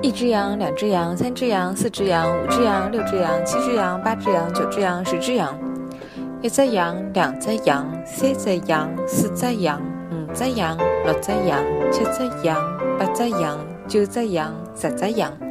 一只羊两只羊三只羊四只羊五只羊六只羊七只羊八只羊九只羊十只羊。一只羊两只羊三只羊四只羊五只羊六只羊七只羊八只羊九只羊十只羊。